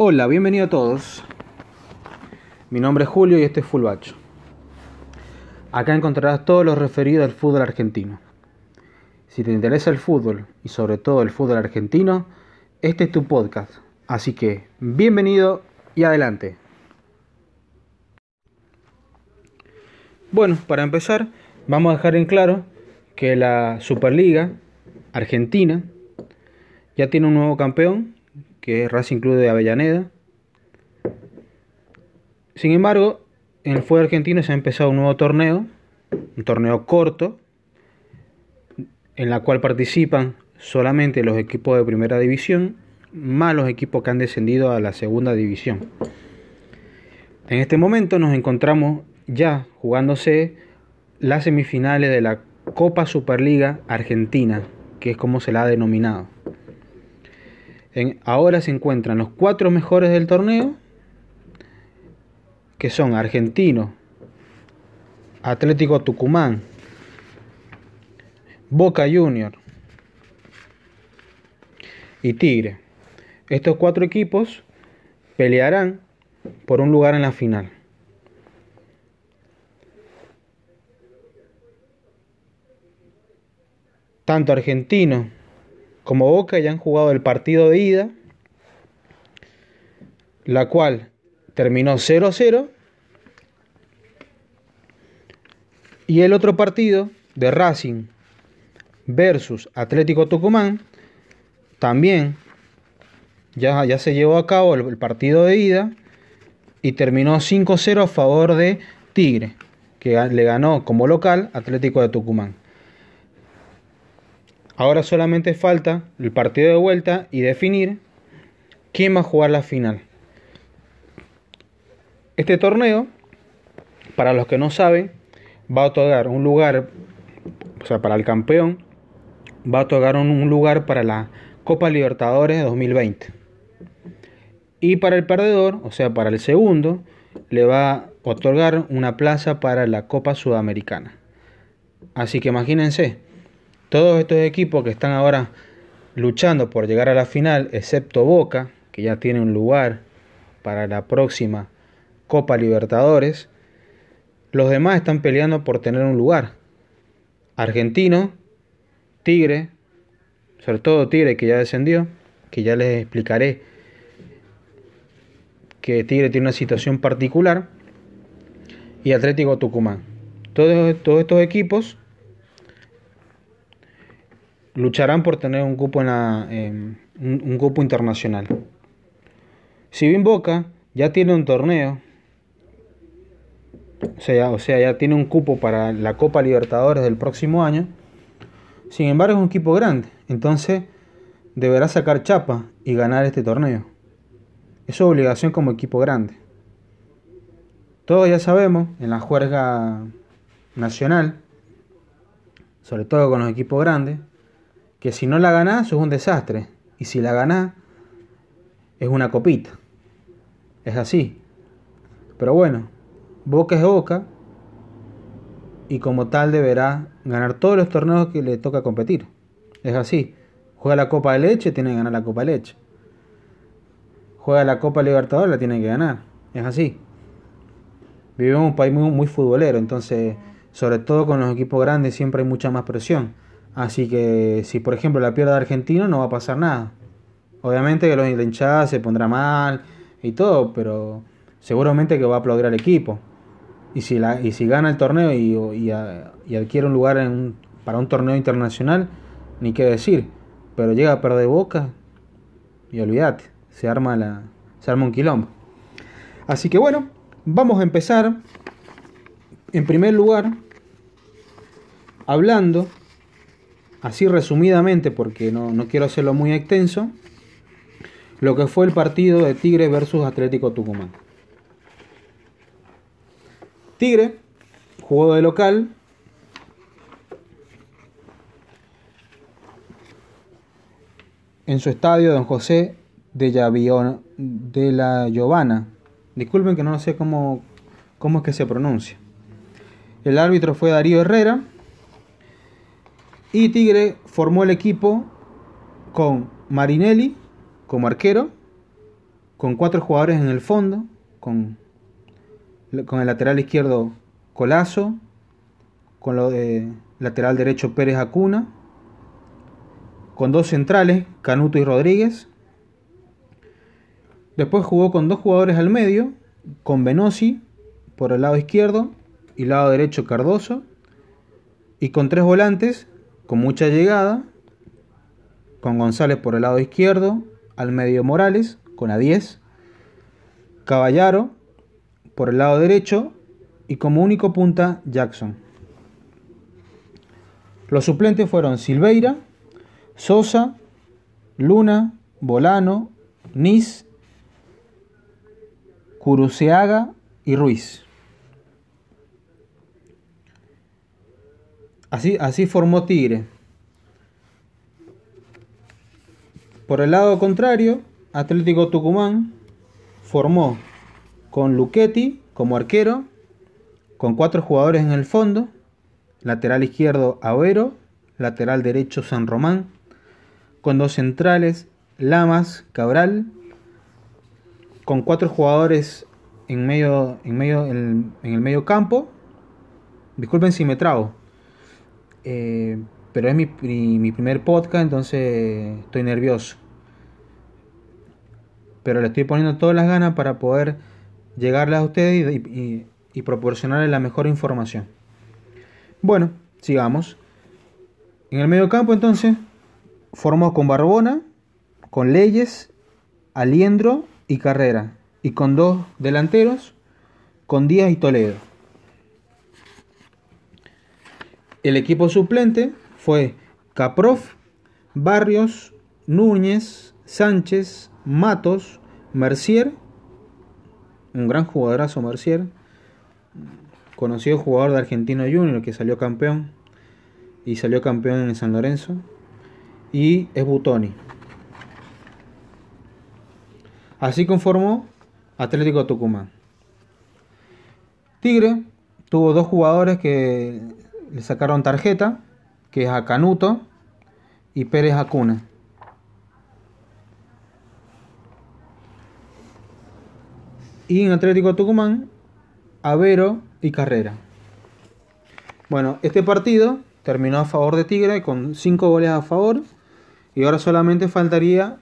Hola, bienvenido a todos. Mi nombre es Julio y este es Fulbacho. Acá encontrarás todo lo referido al fútbol argentino. Si te interesa el fútbol y sobre todo el fútbol argentino, este es tu podcast. Así que, bienvenido y adelante. Bueno, para empezar, vamos a dejar en claro que la Superliga Argentina ya tiene un nuevo campeón, que es Racing Club de Avellaneda. Sin embargo, en el fútbol argentino se ha empezado un nuevo torneo, un torneo corto, en la cual participan solamente los equipos de primera división, más los equipos que han descendido a la segunda división. En este momento nos encontramos ya jugándose las semifinales de la Copa Superliga Argentina, que es como se la ha denominado. Ahora se encuentran los cuatro mejores del torneo, que son Argentino, Atlético Tucumán, Boca Junior y Tigre. Estos cuatro equipos pelearán por un lugar en la final. Tanto Argentino como Boca ya han jugado el partido de ida, la cual terminó 0-0. Y el otro partido de Racing versus Atlético Tucumán también ya, se llevó a cabo el, el partido de ida y terminó 5-0 a favor de Tigre, que le ganó como local Atlético de Tucumán. Ahora solamente falta el partido de vuelta y definir quién va a jugar la final. Este torneo, para los que no saben, va a otorgar un lugar, o sea, para el campeón, va a otorgar un lugar para la Copa Libertadores 2020. Y para el perdedor, o sea, para el segundo, le va a otorgar una plaza para la Copa Sudamericana. Así que imagínense, todos estos equipos que están ahora luchando por llegar a la final, excepto Boca, que ya tiene un lugar para la próxima Copa Libertadores, los demás están peleando por tener un lugar. Argentino, Tigre, sobre todo Tigre que ya descendió, que ya les explicaré que Tigre tiene una situación particular, y Atlético Tucumán. Todos, todos estos equipos lucharán por tener un cupo, en la, un, un cupo internacional. Si bien Boca ya tiene un torneo, o sea, o sea, ya tiene un cupo para la Copa Libertadores del próximo año, sin embargo es un equipo grande, entonces deberá sacar chapa y ganar este torneo. Es su obligación como equipo grande. Todos ya sabemos, en la juerga nacional, sobre todo con los equipos grandes, que si no la ganás es un desastre. Y si la ganás es una copita. Es así. Pero bueno, Boca es Boca y como tal deberá ganar todos los torneos que le toca competir. Es así. Juega la Copa de Leche, tiene que ganar la Copa de Leche. Juega la Copa Libertadores, la tiene que ganar. Es así. Vivimos en un país muy, muy futbolero, entonces, sobre todo con los equipos grandes, siempre hay mucha más presión. Así que si por ejemplo la pierde Argentina no va a pasar nada. Obviamente que los hinchadas se pondrá mal y todo, pero seguramente que va a aplaudir al equipo. Y si, la, y si gana el torneo y, y, adquiere un lugar en para un torneo internacional, ni qué decir. Pero llega a perder boca y olvídate, se arma, la, se arma un quilombo. Así que bueno, vamos a empezar en primer lugar hablando así resumidamente, porque no, no, quiero hacerlo muy extenso, lo que fue el partido de Tigre versus Atlético Tucumán. Tigre jugó de local. En su estadio, Don José de, Llavion, de la Giovana. Disculpen que no sé cómo, cómo es que se pronuncia. El árbitro fue Darío Herrera. Y Tigre formó el equipo con Marinelli como arquero, con cuatro jugadores en el fondo, con, con el lateral izquierdo Colazo, con lo de lateral derecho Pérez Acuna, con dos centrales, Canuto y Rodríguez. Después jugó con dos jugadores al medio, con Venosi por el lado izquierdo y lado derecho Cardoso, y con tres volantes, con mucha llegada, con González por el lado izquierdo, al medio Morales, con a 10, Caballaro por el lado derecho y como único punta Jackson. Los suplentes fueron Silveira, Sosa, Luna, Bolano, Nis, Curuceaga y Ruiz. Así, así formó Tigre. Por el lado contrario, Atlético Tucumán formó con Luchetti como arquero, con cuatro jugadores en el fondo, lateral izquierdo Avero, lateral derecho San Román, con dos centrales Lamas, Cabral, con cuatro jugadores en medio, en medio, en, el medio campo. Disculpen si me trago. Eh, pero es mi, primer podcast, entonces estoy nervioso. Pero le estoy poniendo todas las ganas para poder llegarle a ustedes y, y, proporcionarles la mejor información. Bueno, sigamos. En el medio campo entonces formó con Barbona, con Leyes, Aliendro y Carrera. Y con dos delanteros, con Díaz y Toledo. El equipo suplente fue Caprof, Barrios, Núñez, Sánchez, Matos, Mercier, un gran jugadorazo Mercier, conocido jugador de Argentino Junior que salió campeón y salió campeón en San Lorenzo, y es Butoni. Así conformó Atlético Tucumán. Tigre tuvo dos jugadores que le sacaron tarjeta, que es a Canuto y Pérez Acuna. Y en Atlético Tucumán, Avero y Carrera. Bueno, este partido terminó a favor de Tigre con 5 goles a favor y ahora solamente faltaría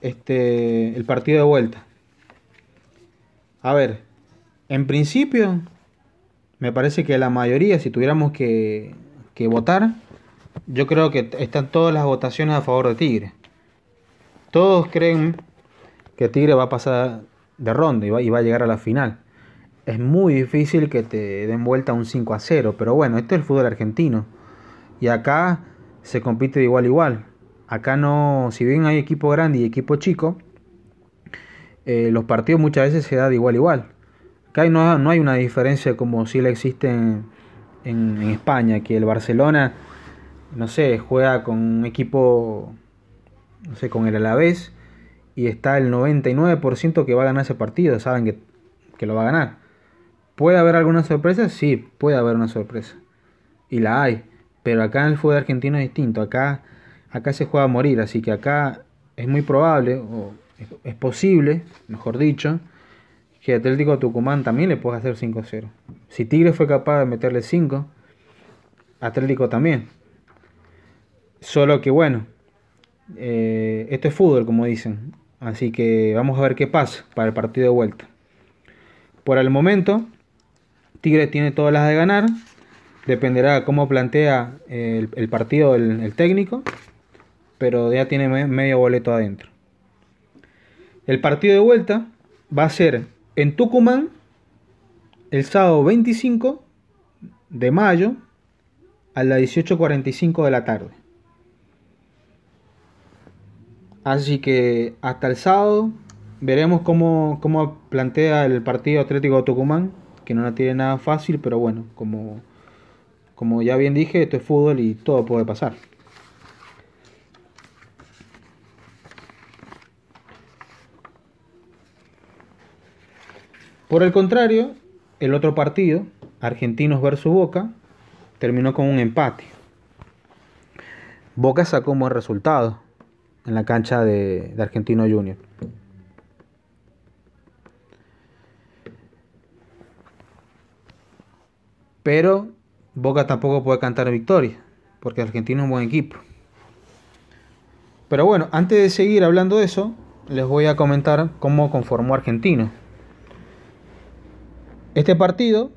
este, el partido de vuelta. A ver, en principio me parece que la mayoría, si tuviéramos que, votar, yo creo que están todas las votaciones a favor de Tigre. Todos creen que Tigre va a pasar de ronda y va, y va a llegar a la final. Es muy difícil que te den vuelta un 5 a 0, pero bueno, esto es el fútbol argentino. Y acá se compite de igual a igual. Acá no, si bien hay equipo grande y equipo chico, eh, los partidos muchas veces se da de igual a igual. No, no hay una diferencia como si la existe en, en, España, que el Barcelona, no sé, juega con un equipo, no sé, con el Alavés y está el 99% que va a ganar ese partido, saben que, que lo va a ganar. ¿Puede haber alguna sorpresa? Sí, puede haber una sorpresa. Y la hay. Pero acá en el fútbol argentino es distinto. Acá, acá se juega a morir. Así que acá es muy probable, o es posible, mejor dicho, que Atlético Tucumán también le pueda hacer 5-0. Si Tigre fue capaz de meterle 5, Atlético también. Solo que bueno, eh, esto es fútbol, como dicen. Así que vamos a ver qué pasa para el partido de vuelta. Por el momento, Tigre tiene todas las de ganar. Dependerá cómo plantea el, partido el, técnico. Pero ya tiene medio boleto adentro. El partido de vuelta va a ser en Tucumán el sábado 25 de mayo a las 18.45 de la tarde. Así que hasta el sábado veremos cómo, cómo plantea el partido Atlético de Tucumán, que no tiene nada fácil, pero bueno, como, como ya bien dije, esto es fútbol y todo puede pasar. Por el contrario, el otro partido, Argentinos versus Boca, terminó con un empate. Boca sacó un buen resultado en la cancha de, Argentino Junior. Pero Boca tampoco puede cantar victoria, porque Argentino es un buen equipo. Pero bueno, antes de seguir hablando de eso, les voy a comentar cómo conformó Argentino. Este partido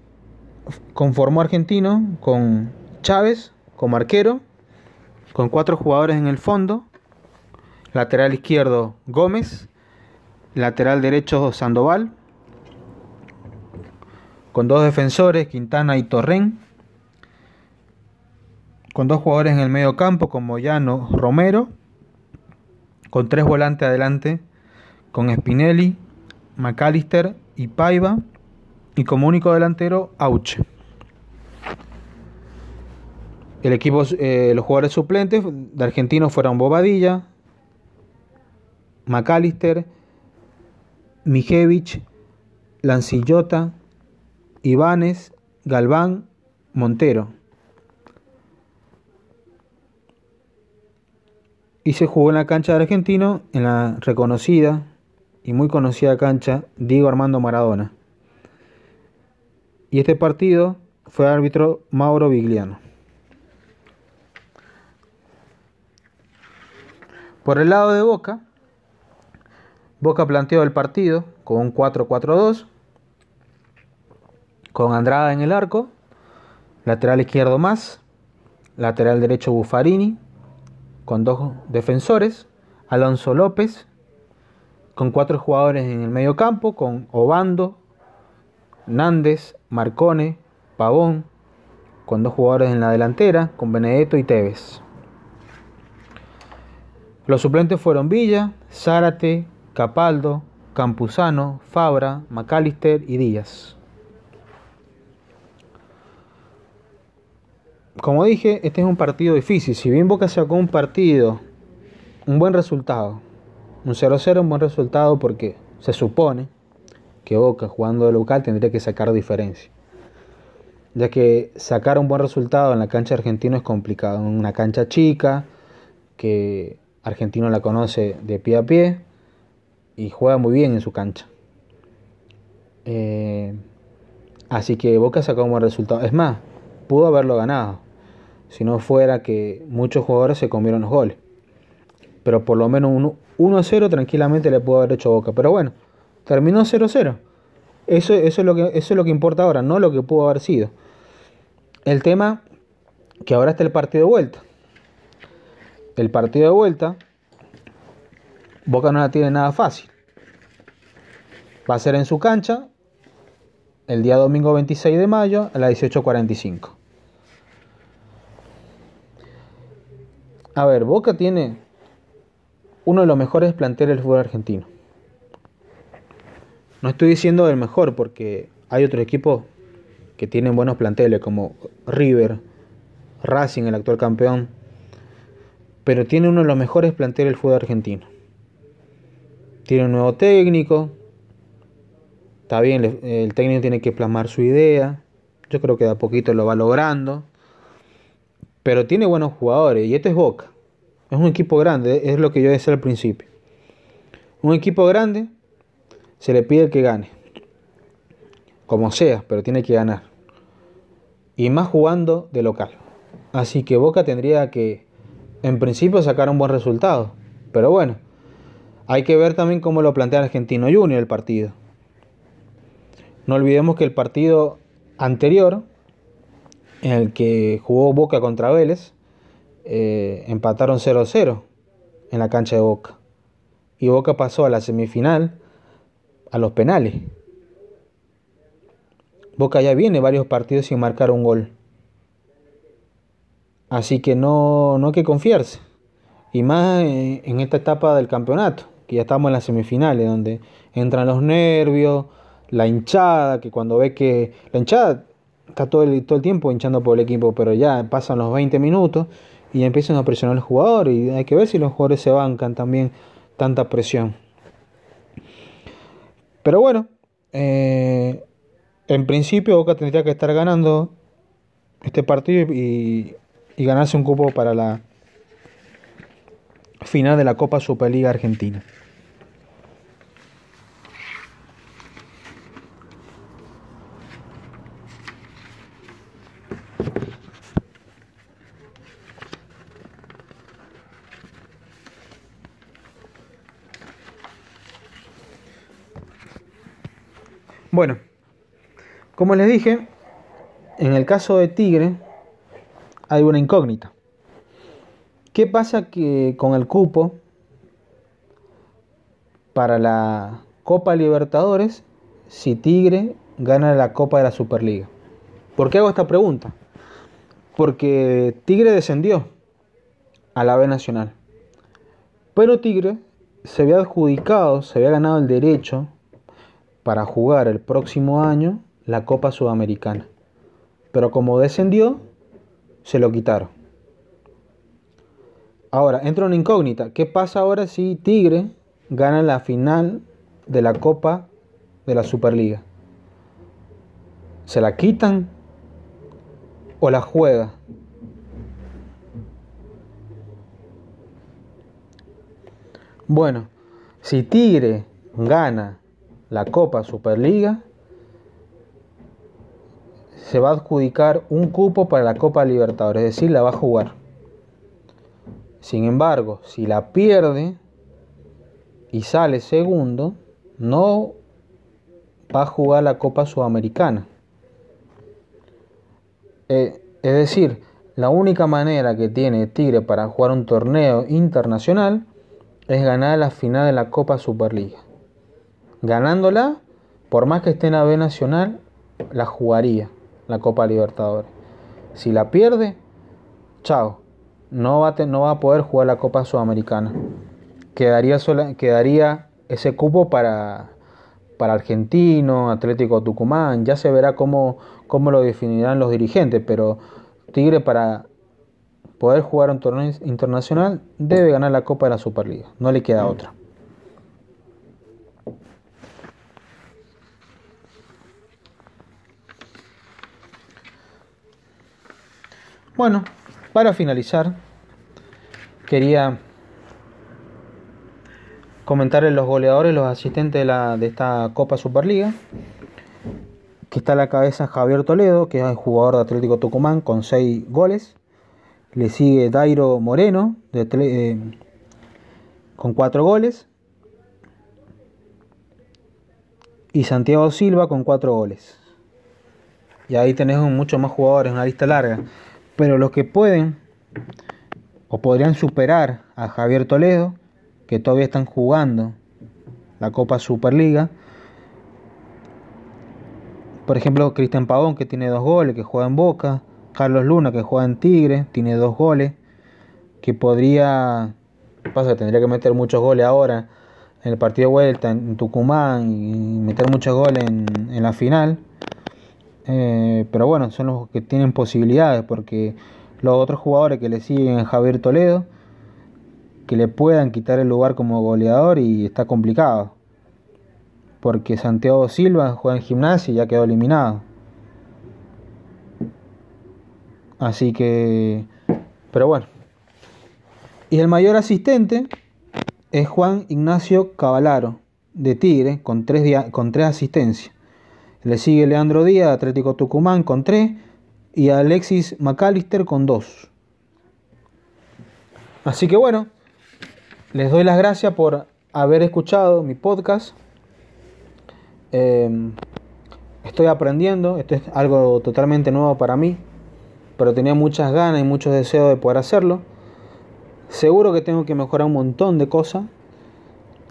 conformó Argentino con Chávez como arquero, con cuatro jugadores en el fondo, lateral izquierdo Gómez, lateral derecho Sandoval, con dos defensores Quintana y Torren, con dos jugadores en el medio campo como Llano Romero, con tres volantes adelante con Spinelli, McAllister y Paiva, y como único delantero Auche. El equipo, eh, los jugadores suplentes de argentinos fueron Bobadilla, McAllister, Mijevich, Lancillota, Ibanes, Galván, Montero. Y se jugó en la cancha de Argentino, en la reconocida y muy conocida cancha Diego Armando Maradona. Y este partido fue árbitro Mauro Vigliano. Por el lado de Boca, Boca planteó el partido con un 4-4-2, con Andrada en el arco, lateral izquierdo más, lateral derecho Buffarini, con dos defensores, Alonso López, con cuatro jugadores en el medio campo, con Obando, Nández, Marcone, Pavón, con dos jugadores en la delantera, con Benedetto y Tevez. Los suplentes fueron Villa, Zárate, Capaldo, Campuzano, Fabra, McAllister y Díaz. Como dije, este es un partido difícil. Si bien Boca sacó un partido, un buen resultado, un 0-0 un buen resultado porque se supone que Boca jugando de local tendría que sacar diferencia. Ya que sacar un buen resultado en la cancha argentina es complicado. En una cancha chica que Argentino la conoce de pie a pie y juega muy bien en su cancha. Eh, así que Boca sacó un buen resultado. Es más, pudo haberlo ganado. Si no fuera que muchos jugadores se comieron los goles. Pero por lo menos 1 0 tranquilamente le pudo haber hecho Boca. Pero bueno, terminó 0-0. Eso, es lo que, eso es lo que importa ahora, no lo que pudo haber sido. El tema que ahora está el partido de vuelta el partido de vuelta, Boca no la tiene nada fácil. Va a ser en su cancha el día domingo 26 de mayo a las 18.45. A ver, Boca tiene uno de los mejores planteles del fútbol argentino. No estoy diciendo el mejor porque hay otros equipos que tienen buenos planteles como River, Racing, el actual campeón, pero tiene uno de los mejores planteles del fútbol argentino. Tiene un nuevo técnico, está bien, el técnico tiene que plasmar su idea, yo creo que de a poquito lo va logrando, pero tiene buenos jugadores y este es Boca, es un equipo grande, es lo que yo decía al principio. Un equipo grande se le pide que gane, como sea, pero tiene que ganar. Y más jugando de local. Así que Boca tendría que en principio sacar un buen resultado. Pero bueno, hay que ver también cómo lo plantea Argentino Junior el partido. No olvidemos que el partido anterior, en el que jugó Boca contra Vélez, eh, empataron 0-0 en la cancha de Boca. Y Boca pasó a la semifinal a los penales. Boca ya viene varios partidos sin marcar un gol. Así que no, no hay que confiarse. Y más en esta etapa del campeonato, que ya estamos en las semifinales, donde entran los nervios, la hinchada, que cuando ve que la hinchada está todo el, todo el tiempo hinchando por el equipo, pero ya pasan los 20 minutos y empiezan a presionar al jugador y hay que ver si los jugadores se bancan también tanta presión. Pero bueno, eh, en principio Boca tendría que estar ganando este partido y, y ganarse un cupo para la final de la Copa Superliga Argentina. Bueno, como les dije, en el caso de Tigre hay una incógnita. ¿Qué pasa con el cupo para la Copa Libertadores si Tigre gana la Copa de la Superliga? ¿Por qué hago esta pregunta? Porque Tigre descendió a la B Nacional. Pero Tigre se había adjudicado, se había ganado el derecho para jugar el próximo año la Copa Sudamericana. Pero como descendió, se lo quitaron. Ahora, entra una incógnita. ¿Qué pasa ahora si Tigre gana la final de la Copa de la Superliga? ¿Se la quitan o la juega? Bueno, si Tigre gana la Copa Superliga, se va a adjudicar un cupo para la Copa Libertadores, es decir, la va a jugar. Sin embargo, si la pierde y sale segundo, no va a jugar la Copa Sudamericana. Eh, es decir, la única manera que tiene Tigre para jugar un torneo internacional es ganar la final de la Copa Superliga. Ganándola, por más que esté en la B Nacional, la jugaría la Copa Libertadores. Si la pierde, chao, no va a, poder jugar la Copa Sudamericana. Quedaría, ese cupo para, para Argentino, Atlético Tucumán, ya se verá cómo, cómo lo definirán los dirigentes, pero Tigre para poder jugar un torneo internacional, debe ganar la Copa de la Superliga. No le queda otra. Bueno, para finalizar, quería comentarles los goleadores, los asistentes de, la, de esta Copa Superliga. Que está a la cabeza Javier Toledo, que es el jugador de Atlético Tucumán, con 6 goles. Le sigue Dairo Moreno eh, con cuatro goles. Y Santiago Silva con cuatro goles. Y ahí tenemos muchos más jugadores, una lista larga. Pero los que pueden o podrían superar a Javier Toledo, que todavía están jugando la Copa Superliga. Por ejemplo, Cristian Pavón, que tiene dos goles, que juega en Boca. Carlos Luna, que juega en Tigre, tiene dos goles, que podría, pasa, tendría que meter muchos goles ahora en el partido de vuelta en Tucumán y meter muchos goles en, la final. Eh, pero bueno, son los que tienen posibilidades porque los otros jugadores que le siguen Javier Toledo, que le puedan quitar el lugar como goleador y está complicado. Porque Santiago Silva juega en gimnasia y ya quedó eliminado. Así que, pero bueno. Y el mayor asistente es Juan Ignacio Cavalaro, de Tigre, con tres, con tres asistencias. Le sigue Leandro Díaz, Atlético Tucumán, con tres. Y Alexis McAllister, con dos. Así que bueno, les doy las gracias por haber escuchado mi podcast. Em, estoy aprendiendo, esto es algo totalmente nuevo para mí pero tenía muchas ganas y muchos deseos de poder hacerlo. Seguro que tengo que mejorar un montón de cosas,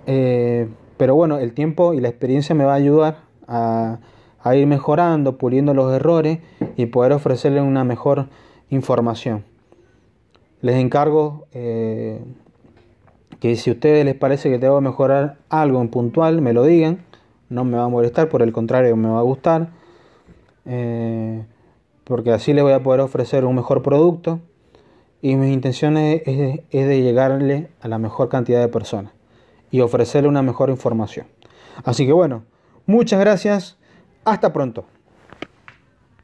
eh, pero bueno, el tiempo y la experiencia me va a ayudar a, ir mejorando, puliendo los errores y poder ofrecerles una mejor información. Les encargo eh, que si a ustedes les parece que tengo que mejorar algo en puntual, me lo digan. No me va a molestar, por el contrario, me va a gustar. Eh, porque así les voy a poder ofrecer un mejor producto y mis intenciones es, es de llegarle a la mejor cantidad de personas y ofrecerle una mejor información. Así que bueno, muchas gracias, hasta pronto.